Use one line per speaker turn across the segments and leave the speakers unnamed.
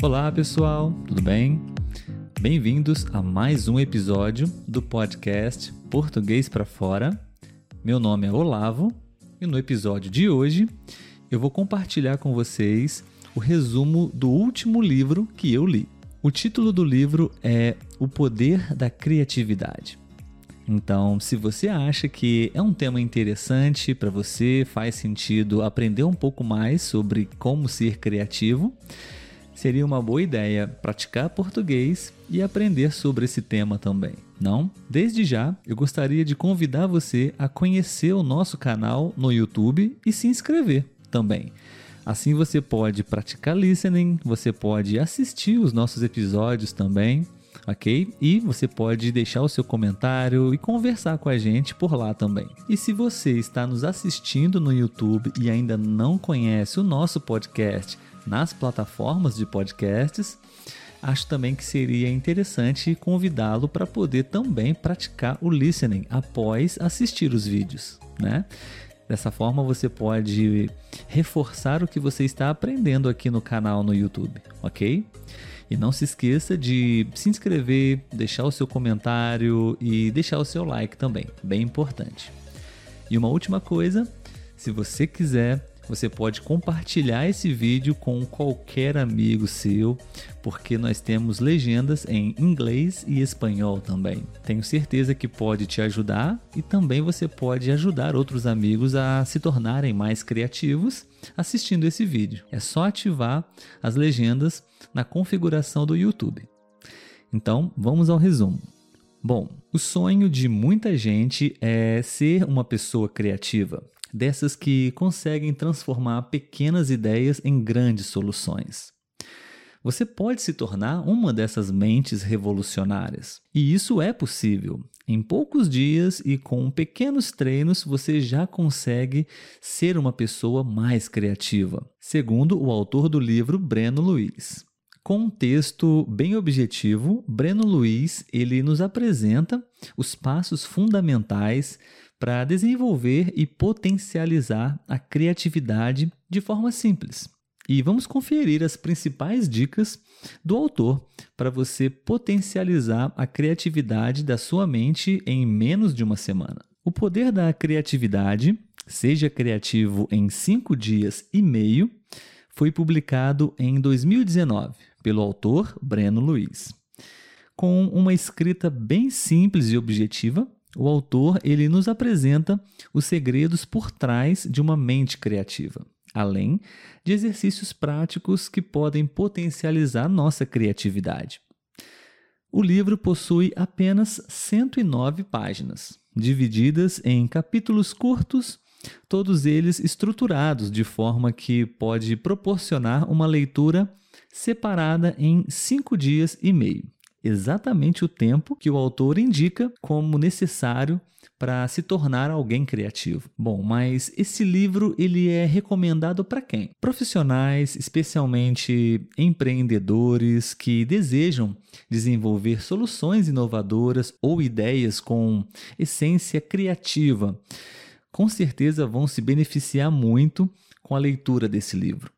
Olá pessoal, tudo bem? Bem-vindos a mais um episódio do podcast Português para Fora. Meu nome é Olavo e no episódio de hoje eu vou compartilhar com vocês o resumo do último livro que eu li. O título do livro é O Poder da Criatividade. Então, se você acha que é um tema interessante para você, faz sentido aprender um pouco mais sobre como ser criativo, seria uma boa ideia praticar português e aprender sobre esse tema também. Não? Desde já, eu gostaria de convidar você a conhecer o nosso canal no YouTube e se inscrever também. Assim você pode praticar listening, você pode assistir os nossos episódios também, ok? E você pode deixar o seu comentário e conversar com a gente por lá também. E se você está nos assistindo no YouTube e ainda não conhece o nosso podcast nas plataformas de podcasts, acho também que seria interessante convidá-lo para poder também praticar o listening após assistir os vídeos, né? Dessa forma você pode reforçar o que você está aprendendo aqui no canal no YouTube, ok? E não se esqueça de se inscrever, deixar o seu comentário e deixar o seu like também, bem importante. E uma última coisa, se você quiser você pode compartilhar esse vídeo com qualquer amigo seu, porque nós temos legendas em inglês e espanhol também. Tenho certeza que pode te ajudar e também você pode ajudar outros amigos a se tornarem mais criativos assistindo esse vídeo. É só ativar as legendas na configuração do YouTube. Então, vamos ao resumo. Bom, o sonho de muita gente é ser uma pessoa criativa, dessas que conseguem transformar pequenas ideias em grandes soluções. Você pode se tornar uma dessas mentes revolucionárias. E isso é possível. Em poucos dias e com pequenos treinos, você já consegue ser uma pessoa mais criativa, segundo o autor do livro Breno Luiz. Com um texto bem objetivo, Breno Luiz ele nos apresenta os passos fundamentais para desenvolver e potencializar a criatividade de forma simples. E vamos conferir as principais dicas do autor para você potencializar a criatividade da sua mente em menos de uma semana. O poder da criatividade, seja criativo em cinco dias e meio, foi publicado em 2019 pelo autor Breno Luiz. Com uma escrita bem simples e objetiva, o autor ele nos apresenta os segredos por trás de uma mente criativa, além de exercícios práticos que podem potencializar nossa criatividade. O livro possui apenas 109 páginas, divididas em capítulos curtos, todos eles estruturados de forma que pode proporcionar uma leitura separada em cinco dias e meio exatamente o tempo que o autor indica como necessário para se tornar alguém criativo. Bom, mas esse livro ele é recomendado para quem? Profissionais, especialmente empreendedores que desejam desenvolver soluções inovadoras ou ideias com essência criativa. Com certeza vão se beneficiar muito com a leitura desse livro.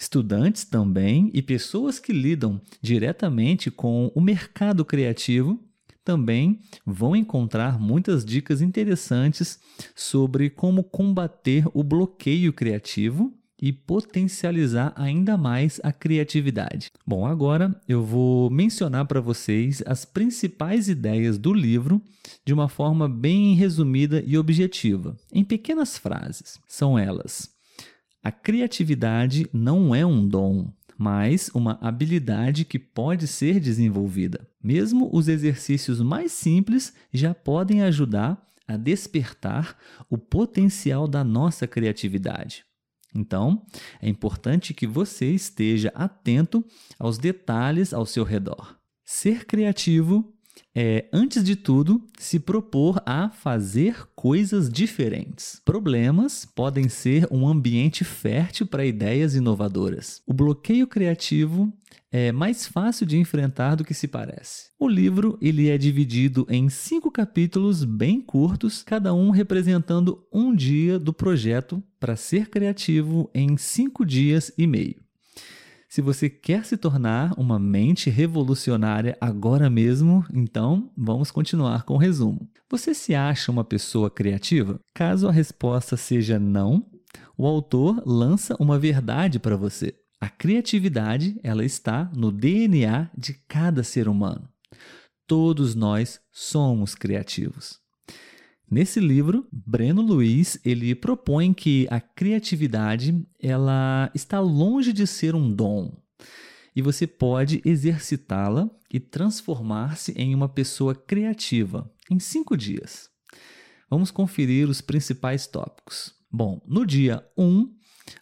Estudantes também e pessoas que lidam diretamente com o mercado criativo também vão encontrar muitas dicas interessantes sobre como combater o bloqueio criativo e potencializar ainda mais a criatividade. Bom, agora eu vou mencionar para vocês as principais ideias do livro de uma forma bem resumida e objetiva, em pequenas frases. São elas: a criatividade não é um dom, mas uma habilidade que pode ser desenvolvida. Mesmo os exercícios mais simples já podem ajudar a despertar o potencial da nossa criatividade. Então, é importante que você esteja atento aos detalhes ao seu redor. Ser criativo é, antes de tudo, se propor a fazer coisas diferentes. Problemas podem ser um ambiente fértil para ideias inovadoras. O bloqueio criativo é mais fácil de enfrentar do que se parece. O livro ele é dividido em cinco capítulos bem curtos, cada um representando um dia do projeto para ser criativo em cinco dias e meio. Se você quer se tornar uma mente revolucionária agora mesmo, então vamos continuar com o resumo. Você se acha uma pessoa criativa? Caso a resposta seja não, o autor lança uma verdade para você. A criatividade, ela está no DNA de cada ser humano. Todos nós somos criativos. Nesse livro, Breno Luiz, ele propõe que a criatividade, ela está longe de ser um dom. E você pode exercitá-la e transformar-se em uma pessoa criativa em cinco dias. Vamos conferir os principais tópicos. Bom, no dia 1, um,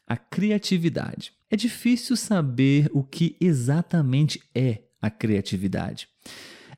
a criatividade. É difícil saber o que exatamente é a criatividade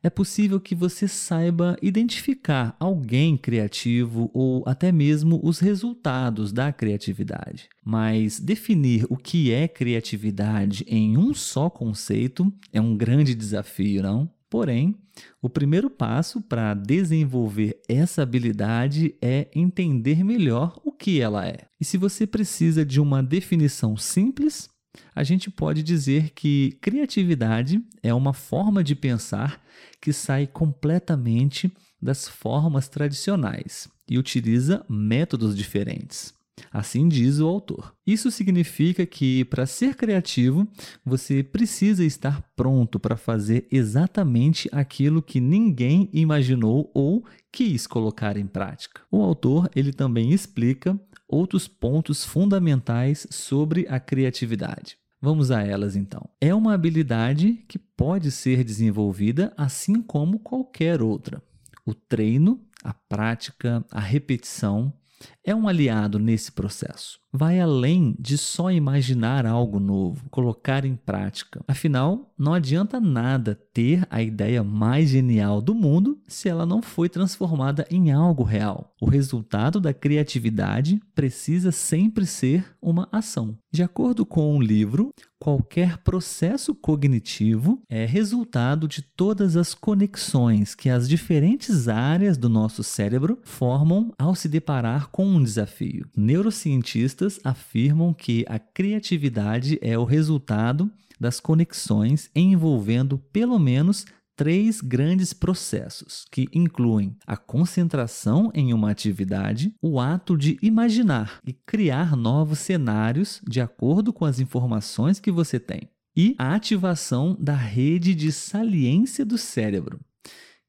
é possível que você saiba identificar alguém criativo ou até mesmo os resultados da criatividade. Mas definir o que é criatividade em um só conceito é um grande desafio, não? Porém, o primeiro passo para desenvolver essa habilidade é entender melhor o que ela é. E se você precisa de uma definição simples, a gente pode dizer que criatividade é uma forma de pensar que sai completamente das formas tradicionais e utiliza métodos diferentes. Assim diz o autor. Isso significa que, para ser criativo, você precisa estar pronto para fazer exatamente aquilo que ninguém imaginou ou quis colocar em prática. O autor ele também explica outros pontos fundamentais sobre a criatividade. Vamos a elas então. É uma habilidade que pode ser desenvolvida assim como qualquer outra. O treino, a prática, a repetição é um aliado nesse processo. Vai além de só imaginar algo novo, colocar em prática. Afinal, não adianta nada ter a ideia mais genial do mundo se ela não foi transformada em algo real. O resultado da criatividade precisa sempre ser uma ação. De acordo com o livro, qualquer processo cognitivo é resultado de todas as conexões que as diferentes áreas do nosso cérebro formam ao se deparar com um desafio. Neurocientistas afirmam que a criatividade é o resultado das conexões envolvendo pelo menos três grandes processos, que incluem a concentração em uma atividade, o ato de imaginar e criar novos cenários de acordo com as informações que você tem, e a ativação da rede de saliência do cérebro,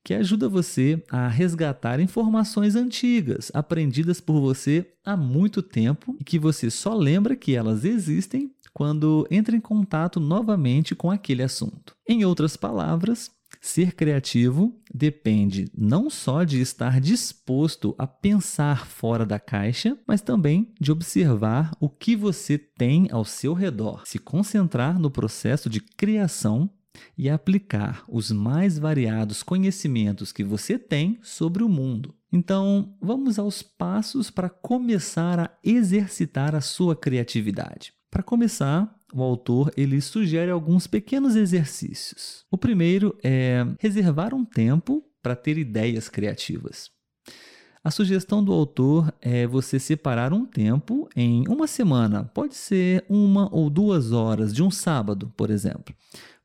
que ajuda você a resgatar informações antigas, aprendidas por você há muito tempo e que você só lembra que elas existem quando entra em contato novamente com aquele assunto. Em outras palavras, Ser criativo depende não só de estar disposto a pensar fora da caixa, mas também de observar o que você tem ao seu redor, se concentrar no processo de criação e aplicar os mais variados conhecimentos que você tem sobre o mundo. Então, vamos aos passos para começar a exercitar a sua criatividade. Para começar, o autor ele sugere alguns pequenos exercícios. O primeiro é reservar um tempo para ter ideias criativas. A sugestão do autor é você separar um tempo em uma semana, pode ser uma ou duas horas de um sábado, por exemplo,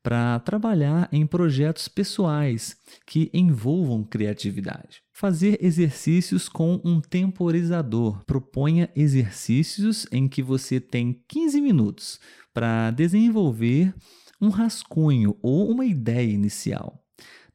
para trabalhar em projetos pessoais que envolvam criatividade. Fazer exercícios com um temporizador. Proponha exercícios em que você tem 15 minutos para desenvolver um rascunho ou uma ideia inicial.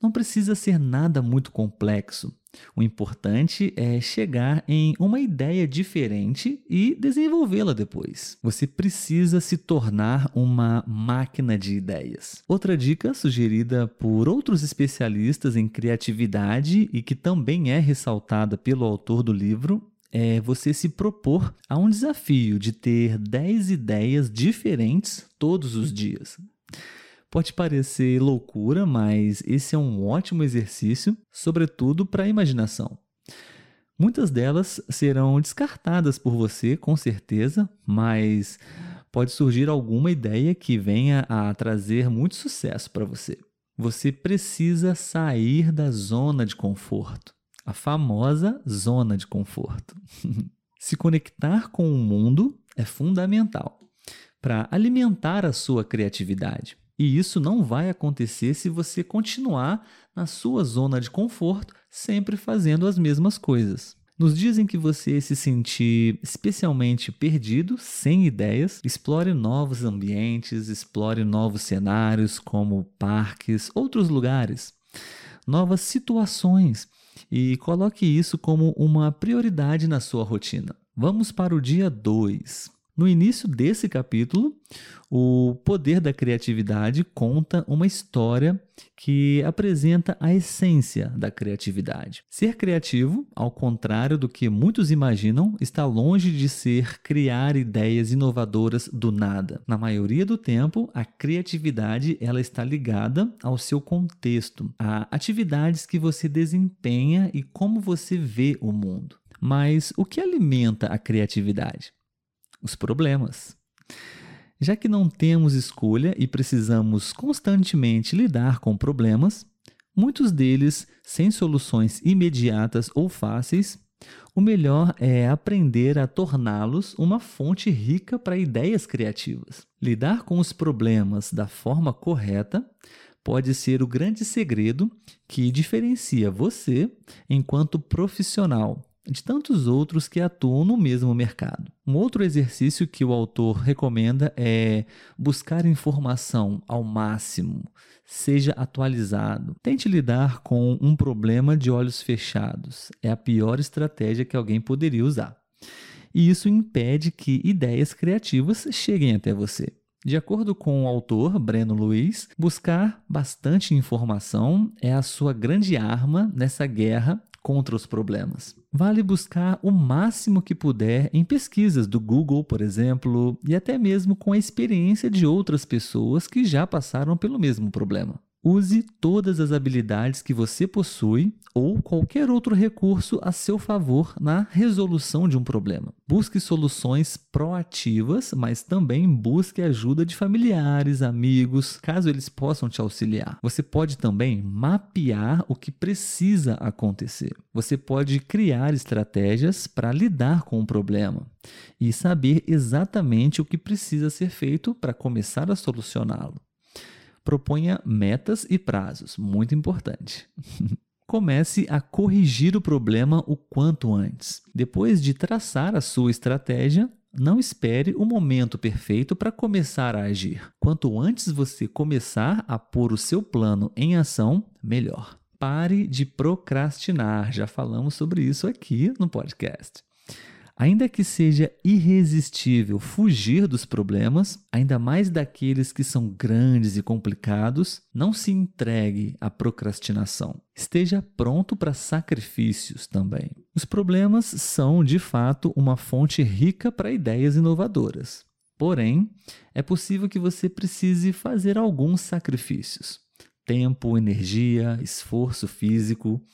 Não precisa ser nada muito complexo. O importante é chegar em uma ideia diferente e desenvolvê-la depois. Você precisa se tornar uma máquina de ideias. Outra dica sugerida por outros especialistas em criatividade e que também é ressaltada pelo autor do livro é você se propor a um desafio de ter 10 ideias diferentes todos os dias. Pode parecer loucura, mas esse é um ótimo exercício, sobretudo para a imaginação. Muitas delas serão descartadas por você, com certeza, mas pode surgir alguma ideia que venha a trazer muito sucesso para você. Você precisa sair da zona de conforto, a famosa zona de conforto. Se conectar com o mundo é fundamental. para alimentar a sua criatividade. E isso não vai acontecer se você continuar na sua zona de conforto, sempre fazendo as mesmas coisas. Nos dias em que você se sentir especialmente perdido, sem ideias, explore novos ambientes, explore novos cenários como parques, outros lugares, novas situações e coloque isso como uma prioridade na sua rotina. Vamos para o dia 2. No início desse capítulo, o poder da criatividade conta uma história que apresenta a essência da criatividade. Ser criativo, ao contrário do que muitos imaginam, está longe de ser criar ideias inovadoras do nada. Na maioria do tempo, a criatividade ela está ligada ao seu contexto, a atividades que você desempenha e como você vê o mundo. Mas o que alimenta a criatividade? Os problemas. Já que não temos escolha e precisamos constantemente lidar com problemas, muitos deles sem soluções imediatas ou fáceis, o melhor é aprender a torná-los uma fonte rica para ideias criativas. Lidar com os problemas da forma correta pode ser o grande segredo que diferencia você, enquanto profissional, de tantos outros que atuam no mesmo mercado. Um outro exercício que o autor recomenda é buscar informação ao máximo, seja atualizado. Tente lidar com um problema de olhos fechados. É a pior estratégia que alguém poderia usar. E isso impede que ideias criativas cheguem até você. De acordo com o autor Breno Luiz, buscar bastante informação é a sua grande arma nessa guerra contra os problemas. Vale buscar o máximo que puder em pesquisas do Google, por exemplo, e até mesmo com a experiência de outras pessoas que já passaram pelo mesmo problema. Use todas as habilidades que você possui ou qualquer outro recurso a seu favor na resolução de um problema. Busque soluções proativas, mas também busque ajuda de familiares, amigos, caso eles possam te auxiliar. Você pode também mapear o que precisa acontecer. Você pode criar estratégias para lidar com o problema e saber exatamente o que precisa ser feito para começar a solucioná-lo. Proponha metas e prazos, muito importante. Comece a corrigir o problema o quanto antes. Depois de traçar a sua estratégia, não espere o momento perfeito para começar a agir. Quanto antes você começar a pôr o seu plano em ação, melhor. Pare de procrastinar, já falamos sobre isso aqui no podcast. Ainda que seja irresistível fugir dos problemas, ainda mais daqueles que são grandes e complicados, não se entregue à procrastinação. Esteja pronto para sacrifícios também. Os problemas são, de fato, uma fonte rica para ideias inovadoras. Porém, é possível que você precise fazer alguns sacrifícios: tempo, energia, esforço físico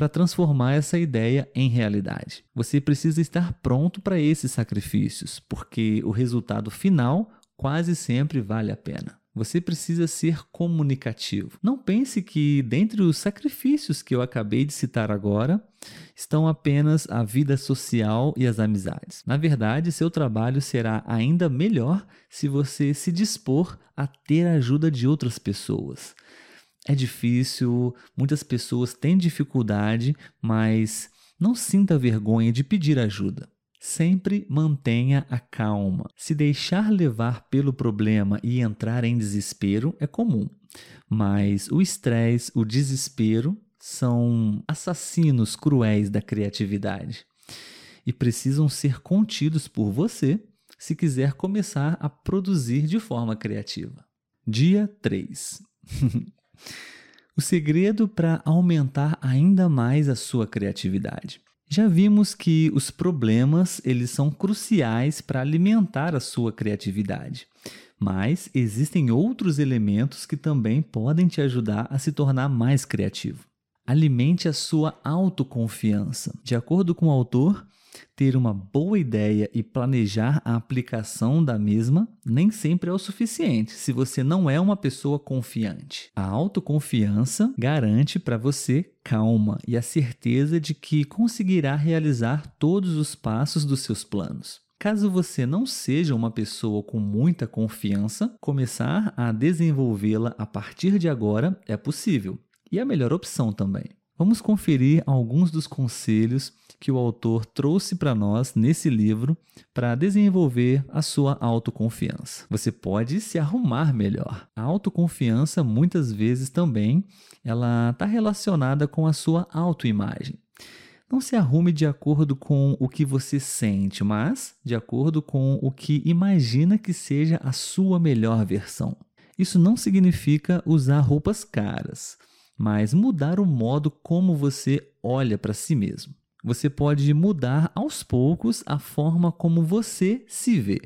para transformar essa ideia em realidade. Você precisa estar pronto para esses sacrifícios, porque o resultado final quase sempre vale a pena. Você precisa ser comunicativo. Não pense que, dentre os sacrifícios que eu acabei de citar agora, estão apenas a vida social e as amizades. Na verdade, seu trabalho será ainda melhor se você se dispor a ter a ajuda de outras pessoas é difícil, muitas pessoas têm dificuldade, mas não sinta vergonha de pedir ajuda. Sempre mantenha a calma. Se deixar levar pelo problema e entrar em desespero é comum, mas o estresse, o desespero são assassinos cruéis da criatividade e precisam ser contidos por você se quiser começar a produzir de forma criativa. Dia 3. O segredo para aumentar ainda mais a sua criatividade. Já vimos que os problemas eles são cruciais para alimentar a sua criatividade. Mas existem outros elementos que também podem te ajudar a se tornar mais criativo. Alimente a sua autoconfiança. De acordo com o autor, ter uma boa ideia e planejar a aplicação da mesma nem sempre é o suficiente se você não é uma pessoa confiante. A autoconfiança garante para você calma e a certeza de que conseguirá realizar todos os passos dos seus planos. Caso você não seja uma pessoa com muita confiança, começar a desenvolvê-la a partir de agora é possível e é a melhor opção também. Vamos conferir alguns dos conselhos que o autor trouxe para nós nesse livro para desenvolver a sua autoconfiança. Você pode se arrumar melhor. A autoconfiança muitas vezes também ela está relacionada com a sua autoimagem. Não se arrume de acordo com o que você sente, mas de acordo com o que imagina que seja a sua melhor versão. Isso não significa usar roupas caras, mas mudar o modo como você olha para si mesmo. Você pode mudar aos poucos a forma como você se vê.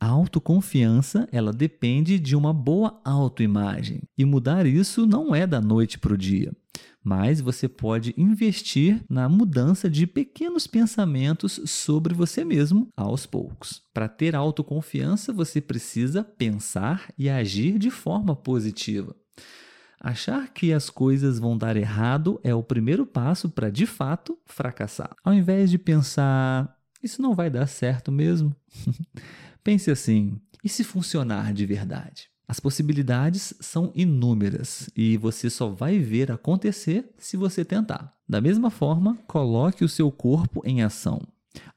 A autoconfiança, ela depende de uma boa autoimagem, e mudar isso não é da noite para o dia mas você pode investir na mudança de pequenos pensamentos sobre você mesmo aos poucos. Para ter autoconfiança, você precisa pensar e agir de forma positiva. Achar que as coisas vão dar errado é o primeiro passo para de fato fracassar. Ao invés de pensar, isso não vai dar certo mesmo, pense assim: e se funcionar de verdade? As possibilidades são inúmeras e você só vai ver acontecer se você tentar. Da mesma forma, coloque o seu corpo em ação.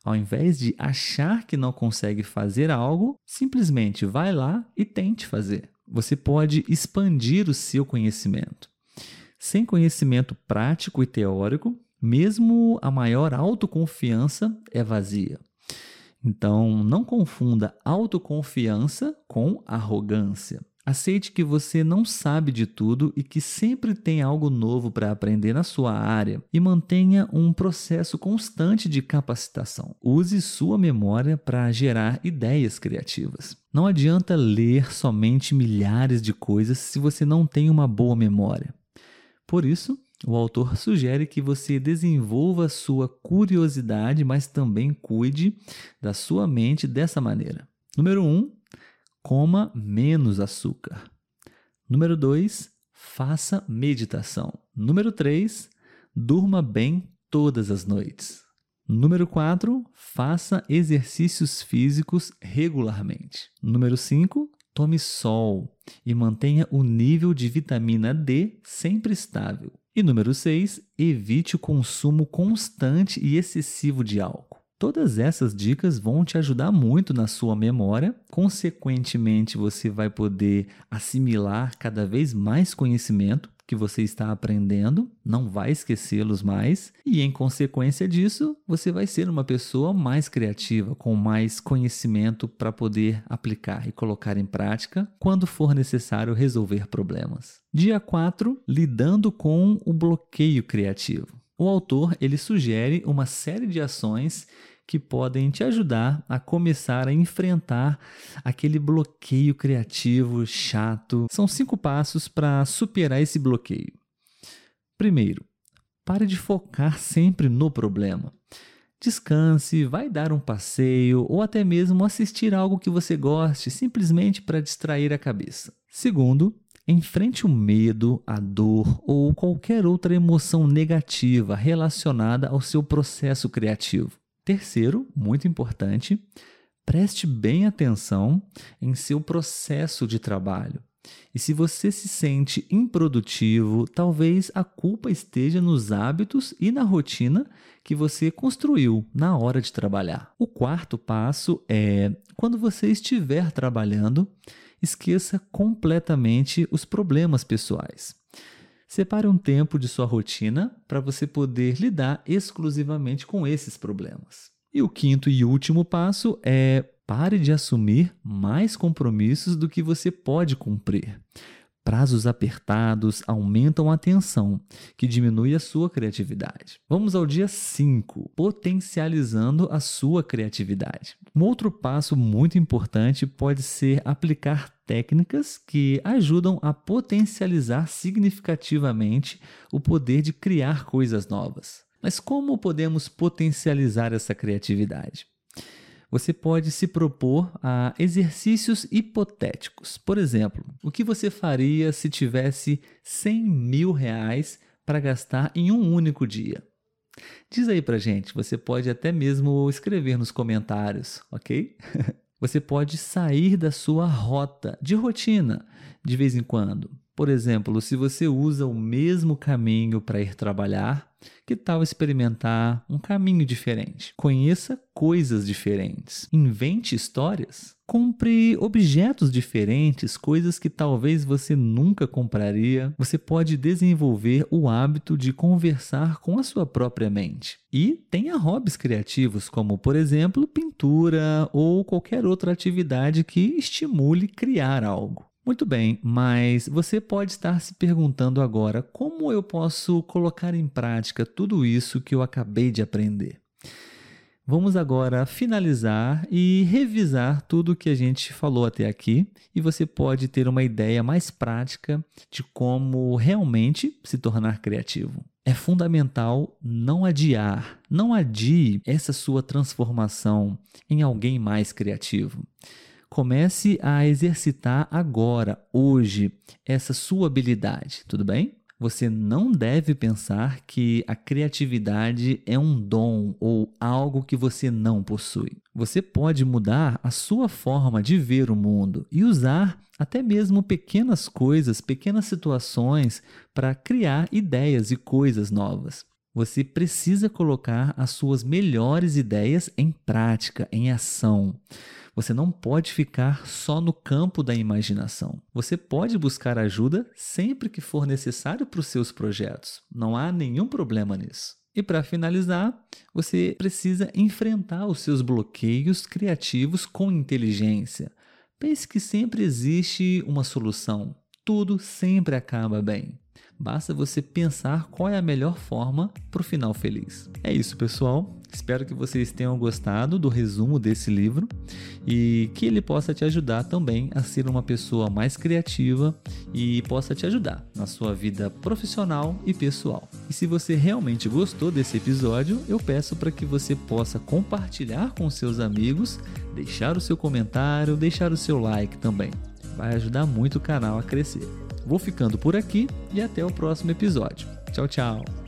Ao invés de achar que não consegue fazer algo, simplesmente vai lá e tente fazer. Você pode expandir o seu conhecimento. Sem conhecimento prático e teórico, mesmo a maior autoconfiança é vazia. Então, não confunda autoconfiança com arrogância. Aceite que você não sabe de tudo e que sempre tem algo novo para aprender na sua área e mantenha um processo constante de capacitação. Use sua memória para gerar ideias criativas. Não adianta ler somente milhares de coisas se você não tem uma boa memória. Por isso, o autor sugere que você desenvolva sua curiosidade, mas também cuide da sua mente dessa maneira. Número 1, um, coma menos açúcar. Número 2, faça meditação. Número 3, durma bem todas as noites. Número 4, faça exercícios físicos regularmente. Número 5, tome sol e mantenha o nível de vitamina D sempre estável. E número 6, evite o consumo constante e excessivo de álcool. Todas essas dicas vão te ajudar muito na sua memória, consequentemente, você vai poder assimilar cada vez mais conhecimento que você está aprendendo, não vai esquecê-los mais, e em consequência disso, você vai ser uma pessoa mais criativa, com mais conhecimento para poder aplicar e colocar em prática quando for necessário resolver problemas. Dia 4, lidando com o bloqueio criativo. O autor ele sugere uma série de ações que podem te ajudar a começar a enfrentar aquele bloqueio criativo chato. São cinco passos para superar esse bloqueio. Primeiro, pare de focar sempre no problema. Descanse, vai dar um passeio ou até mesmo assistir algo que você goste, simplesmente para distrair a cabeça. Segundo, enfrente o medo, a dor ou qualquer outra emoção negativa relacionada ao seu processo criativo. Terceiro, muito importante, preste bem atenção em seu processo de trabalho. E se você se sente improdutivo, talvez a culpa esteja nos hábitos e na rotina que você construiu na hora de trabalhar. O quarto passo é: quando você estiver trabalhando, esqueça completamente os problemas pessoais. Separe um tempo de sua rotina para você poder lidar exclusivamente com esses problemas. E o quinto e último passo é pare de assumir mais compromissos do que você pode cumprir. Prazos apertados aumentam a tensão, que diminui a sua criatividade. Vamos ao dia 5, potencializando a sua criatividade. Um outro passo muito importante pode ser aplicar técnicas que ajudam a potencializar significativamente o poder de criar coisas novas. Mas como podemos potencializar essa criatividade? Você pode se propor a exercícios hipotéticos. Por exemplo, o que você faria se tivesse 100 mil reais para gastar em um único dia? Diz aí pra gente, você pode até mesmo escrever nos comentários, ok? Você pode sair da sua rota de rotina de vez em quando. Por exemplo, se você usa o mesmo caminho para ir trabalhar, que tal experimentar um caminho diferente? Conheça coisas diferentes. Invente histórias. Compre objetos diferentes, coisas que talvez você nunca compraria. Você pode desenvolver o hábito de conversar com a sua própria mente. E tenha hobbies criativos, como, por exemplo, pintura ou qualquer outra atividade que estimule criar algo. Muito bem, mas você pode estar se perguntando agora como eu posso colocar em prática tudo isso que eu acabei de aprender. Vamos agora finalizar e revisar tudo o que a gente falou até aqui e você pode ter uma ideia mais prática de como realmente se tornar criativo. É fundamental não adiar, não adie essa sua transformação em alguém mais criativo. Comece a exercitar agora, hoje, essa sua habilidade, tudo bem? Você não deve pensar que a criatividade é um dom ou algo que você não possui. Você pode mudar a sua forma de ver o mundo e usar até mesmo pequenas coisas, pequenas situações para criar ideias e coisas novas. Você precisa colocar as suas melhores ideias em prática, em ação. Você não pode ficar só no campo da imaginação. Você pode buscar ajuda sempre que for necessário para os seus projetos. Não há nenhum problema nisso. E para finalizar, você precisa enfrentar os seus bloqueios criativos com inteligência. Pense que sempre existe uma solução. Tudo sempre acaba bem. Basta você pensar qual é a melhor forma para o final feliz. É isso, pessoal. Espero que vocês tenham gostado do resumo desse livro e que ele possa te ajudar também a ser uma pessoa mais criativa e possa te ajudar na sua vida profissional e pessoal. E se você realmente gostou desse episódio, eu peço para que você possa compartilhar com seus amigos, deixar o seu comentário, deixar o seu like também. Vai ajudar muito o canal a crescer. Vou ficando por aqui e até o próximo episódio. Tchau, tchau!